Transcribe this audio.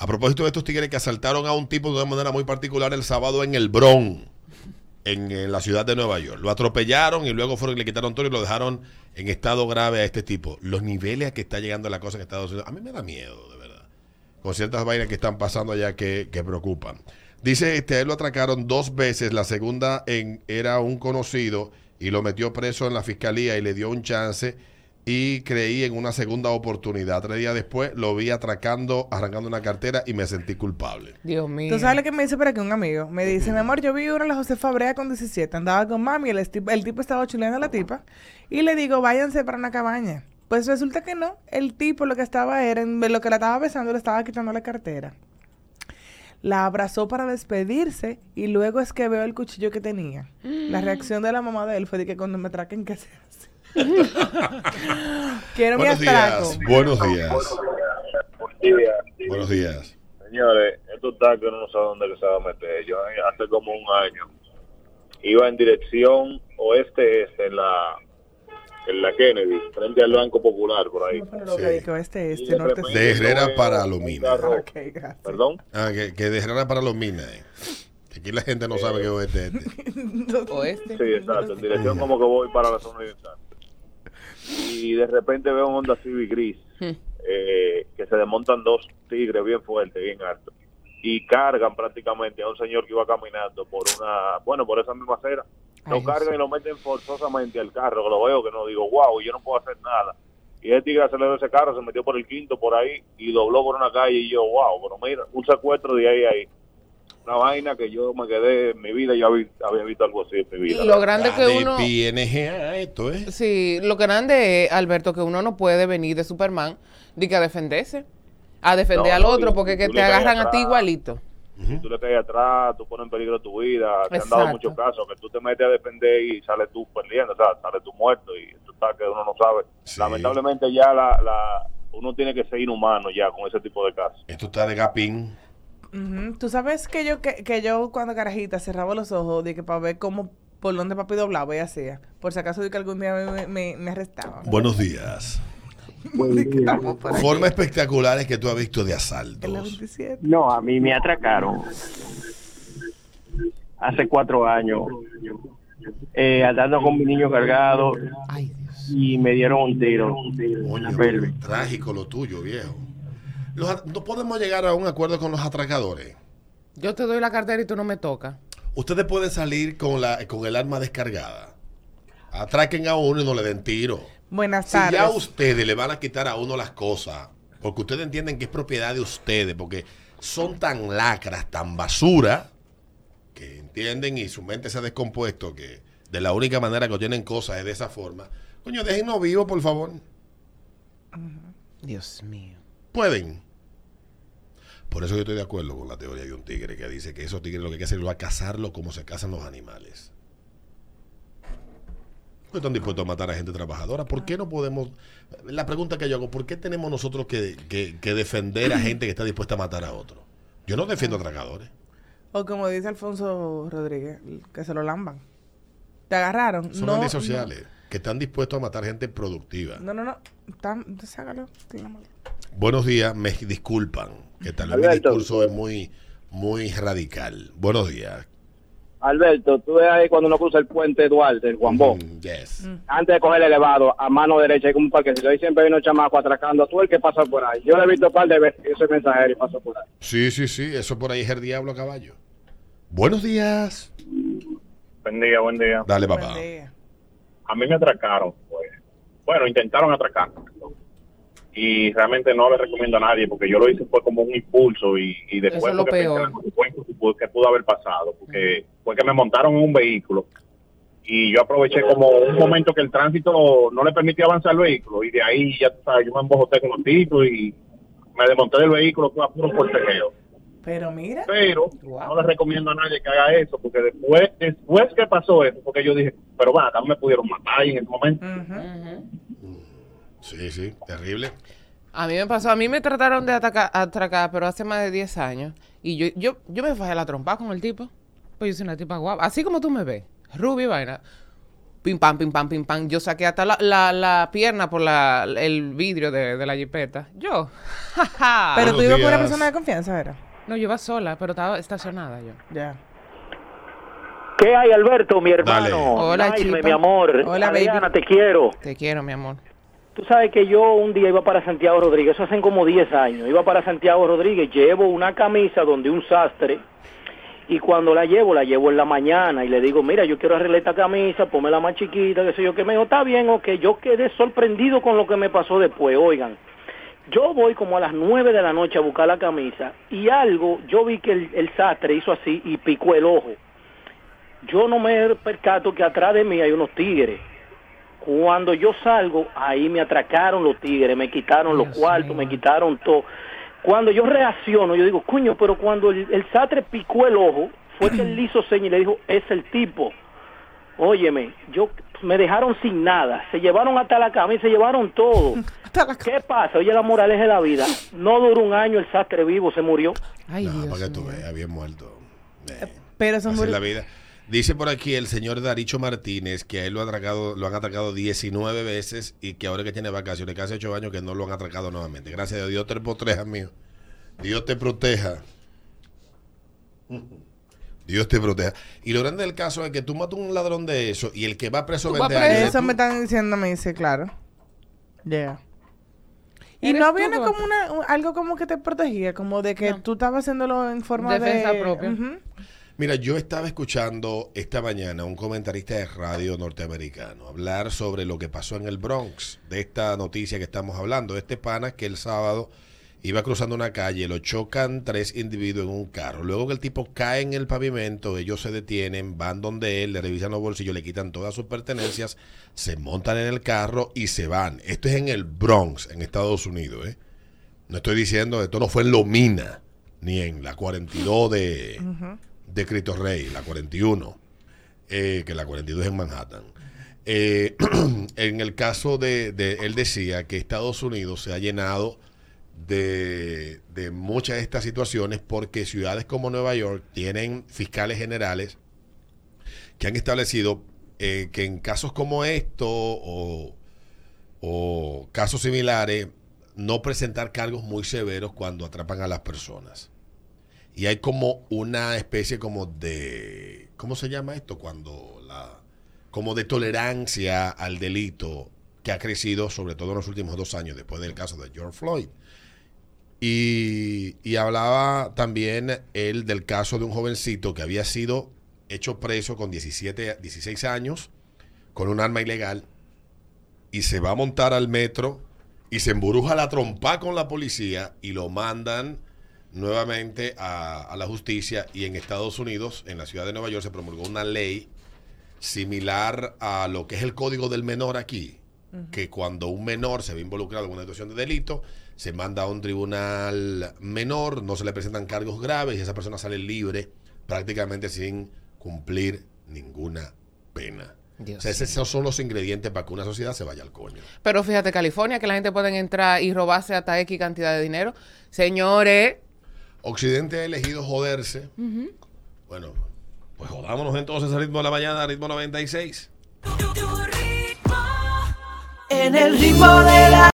A propósito de estos tigres que asaltaron a un tipo de una manera muy particular el sábado en el Bronx, en, en la ciudad de Nueva York. Lo atropellaron y luego fueron y le quitaron todo y lo dejaron en estado grave a este tipo. Los niveles a que está llegando la cosa en Estados Unidos, a mí me da miedo, de verdad. Con ciertas vainas que están pasando allá que, que preocupan. Dice, este, a él lo atracaron dos veces. La segunda en, era un conocido y lo metió preso en la fiscalía y le dio un chance y creí en una segunda oportunidad. Tres días después lo vi atracando, arrancando una cartera y me sentí culpable. Dios mío. ¿Tú sabes lo que me dice por aquí un amigo? Me dice, mi amor, yo vi una de la José Fabrea con 17. Andaba con mami, el, el tipo estaba chuleando a la tipa. Y le digo, váyanse para una cabaña. Pues resulta que no. El tipo lo que estaba era, en lo que la estaba besando, le estaba quitando la cartera. La abrazó para despedirse y luego es que veo el cuchillo que tenía. La reacción de la mamá de él fue de que cuando me traquen, ¿qué se hace? Quiero mi Buenos atraco. días. Buenos días. Buenos días. Buenos días. Señores, esto está que uno no sabe dónde que se va a meter. Yo eh, hace como un año iba en dirección oeste-este en la, en la Kennedy, frente al Banco Popular, por ahí. Que Sí. este, este, de norte. De Herrera para un Alumina. carro- Ok, gracias. Perdón. Ah, que, que de Herrera para los minas. eh. Que Aquí la gente no sabe que es este. este. Oeste. Sí, exacto. En dirección como que voy para la zona oriental. Y de repente veo un Honda Civic gris eh, que se desmontan dos tigres bien fuertes, bien altos. Y cargan prácticamente a un señor que iba caminando por una, bueno, por esa misma acera. Lo Ay, cargan y lo meten forzosamente al carro, que lo veo que no digo, wow, yo no puedo hacer nada. Y ese tigre aceleró ese carro, se metió por el quinto por ahí y dobló por una calle y yo, wow, pero mira, un secuestro de ahí a ahí. Una vaina que yo me quedé en mi vida, yo había, había visto algo así en mi vida. Lo grande que Ah, de uno... PNGA esto, ¿eh? Sí, lo grande es, Alberto, que uno no puede venir de Superman de que a defenderse. A defender No, al no, otro porque tú que te agarran a ti igualito. Si tú le caes atrás, tú pones en peligro tu vida. Te han dado muchos casos que tú te metes a defender y sales tú perdiendo, o sea, sales tú muerto y esto está que uno no sabe. Sí. Lamentablemente ya la, la uno tiene que ser inhumano ya con ese tipo de casos. Esto está de Gapín. Ujú. Tú sabes que yo que, que yo cuando carajita cerraba los ojos de que para ver cómo por dónde papi doblaba y hacía, por si acaso de que algún día me, me, me arrestaban. Buenos días. Formas espectaculares que tú has visto de asaltos. 27. No, a mí me atracaron hace cuatro años, eh, andando con mi niño cargado Ay, Dios. y me dieron un tiro. Trágico lo tuyo, viejo. Los no podemos llegar a un acuerdo con los atracadores. Yo te doy la cartera y tú no me tocas. Ustedes pueden salir con la con el arma descargada. Atraquen a uno y no le den tiro. Buenas Si tardes. ya ustedes le van a quitar a uno las cosas, porque ustedes entienden que es propiedad de ustedes, porque son tan lacras, tan basura, que entienden y su mente se ha descompuesto, que de la única manera que tienen cosas es de esa forma. Coño, déjennos vivos, por favor. Dios mío. Pueden. Por eso yo estoy de acuerdo con la teoría de un tigre que dice que esos tigres lo que hay que hacer es a cazarlo como se cazan los animales. No están dispuestos a matar a gente trabajadora. ¿Por qué no podemos? La pregunta que yo hago, ¿por qué tenemos nosotros que, que- que defender a gente que está dispuesta a matar a otro? Yo no defiendo a atracadores. O como dice Alfonso Rodríguez, que se lo lamban. ¿Te agarraron? Son no, redes sociales que están dispuestos a matar gente productiva. No, no, no. Están, sácalo. Buenos días, me disculpan, que tal vez mi discurso es muy, muy radical. Buenos días. Alberto, tú ves ahí cuando uno cruza el puente Duarte, el Juan Bo, Mm, yes. antes de coger el elevado, a mano derecha hay como un parquecito, ahí siempre hay unos chamacos atracando a todo el que pasa por ahí. Yo le he visto un par de veces, yo soy mensajero y paso por ahí. Sí, sí, sí, eso por ahí es el diablo a caballo. Buenos días. Buen día, buen día. Dale, Buen papá. día. A mí me atracaron, pues. Bueno, intentaron atracar. Y realmente no le recomiendo a nadie porque yo lo hice fue como un impulso y, y después Eso es lo que pudo, que pudo haber pasado. Porque fue que me montaron en un vehículo y yo aproveché como un momento que el tránsito no le permitía avanzar el vehículo y de ahí ya tú sabes, yo me embojoté con los tipos y me desmonté del vehículo fue a puro forcejeo. Pero mira. Pero Wow. no le recomiendo a nadie que haga eso, porque después después que pasó eso, porque yo dije, pero va, acá me pudieron matar ahí en ese momento. Sí, sí, terrible. A mí me pasó, a mí me trataron de atacar, atracar, pero hace más de 10 años. Y yo, yo, yo me fajé la trompa con el tipo. Pues yo soy una tipa guapa. Así como tú me ves, rubia y vaina. Pim pam, pim pam, pim pam. Yo saqué hasta la, la, la pierna por la, el vidrio de, de la jipeta. Yo. jaja. Pero tú ibas con una persona de confianza, ¿era? No, yo iba sola, pero estaba estacionada yo. Ya. ¿Qué hay, Alberto, mi hermano? Dale. Hola, Jaime, chipa. mi amor. Hola, Adriana, baby. te quiero. Te quiero, mi amor. Tú sabes que yo un día iba para Santiago Rodríguez, eso hacen como 10 años. Iba para Santiago Rodríguez, llevo una camisa donde un sastre y cuando la llevo, la llevo en la mañana y le digo, mira, yo quiero arreglar esta camisa, la más chiquita, qué sé yo, que me dijo, está bien, ok. Yo quedé sorprendido con lo que me pasó después, oigan. Yo voy como a las 9 de la noche a buscar la camisa y algo, yo vi que el, el sastre hizo así y picó el ojo. Yo no me percato que atrás de mí hay unos tigres. Cuando yo salgo, ahí me atracaron los tigres, me quitaron los Dios cuartos, mío. me quitaron todo. Cuando yo reacciono, yo digo, coño, pero cuando el, el sastre picó el ojo, fue que él le hizo seña y le dijo, es el tipo. Óyeme, yo me dejaron sin nada, se llevaron hasta la cama y se llevaron todo. ¿Qué pasa? Oye, la moraleja de la vida. No duró un año el sastre vivo, se murió. Ay, No, Dios para que tú veas, bien muerto. Eh, Pero muy... es la vida. Dice por aquí el señor Daricho Martínez que a él lo, ha atracado, lo han atracado 19 veces y que ahora que tiene vacaciones, que hace 8 años que no lo han atracado nuevamente. Gracias a Dios te proteja, mío. Dios te proteja. Dios te proteja. Y lo grande del caso es que tú matas a un ladrón de eso y el que va preso Tú 20 vas años. Eso tú- me están diciendo, me dice, claro. Ya. Y ¿Eres no viene como una, un- algo como que te protegía, como de que No. tú estabas haciéndolo en forma Defensa de... propia. Ujú. Mira, yo estaba escuchando esta mañana un comentarista de radio norteamericano hablar sobre lo que pasó en el Bronx, de esta noticia que estamos hablando. Este pana que el sábado iba cruzando una calle, lo chocan tres individuos en un carro. Luego que el tipo cae en el pavimento, ellos se detienen, van donde él, le revisan los bolsillos, le quitan todas sus pertenencias, se montan en el carro y se van. Esto es en el Bronx, en Estados Unidos. ¿eh? No estoy diciendo, esto no fue en Lomina, ni en la 42 de de Cristo Rey, la 41, eh, que la 42 es en Manhattan. Eh, en el caso de, él decía que Estados Unidos se ha llenado de, de muchas de estas situaciones porque ciudades como Nueva York tienen fiscales generales que han establecido eh, que en casos como esto o, o casos similares no presentar cargos muy severos cuando atrapan a las personas. Y hay como una especie como de, ¿cómo se llama esto? Cuando la, como de tolerancia al delito que ha crecido sobre todo en los últimos dos años después del caso de George Floyd. Y, y hablaba también él del caso de un jovencito que había sido hecho preso con 17, 16 años con un arma ilegal y se va a montar al metro y se emburuja la trompa con la policía y lo mandan nuevamente a, a la justicia y en Estados Unidos, en la ciudad de Nueva York, se promulgó una ley similar a lo que es el código del menor aquí, que cuando un menor se ve involucrado en una situación de delito, se manda a un tribunal menor, no se le presentan cargos graves y esa persona sale libre prácticamente sin cumplir ninguna pena. Dios O sea, esos son los ingredientes para que una sociedad se vaya al coño. Pero fíjate, California, que la gente puede entrar y robarse hasta X cantidad de dinero. Señores, Occidente ha elegido joderse. Bueno, pues jodámonos entonces al ritmo de la mañana, al ritmo 96. En el ritmo de la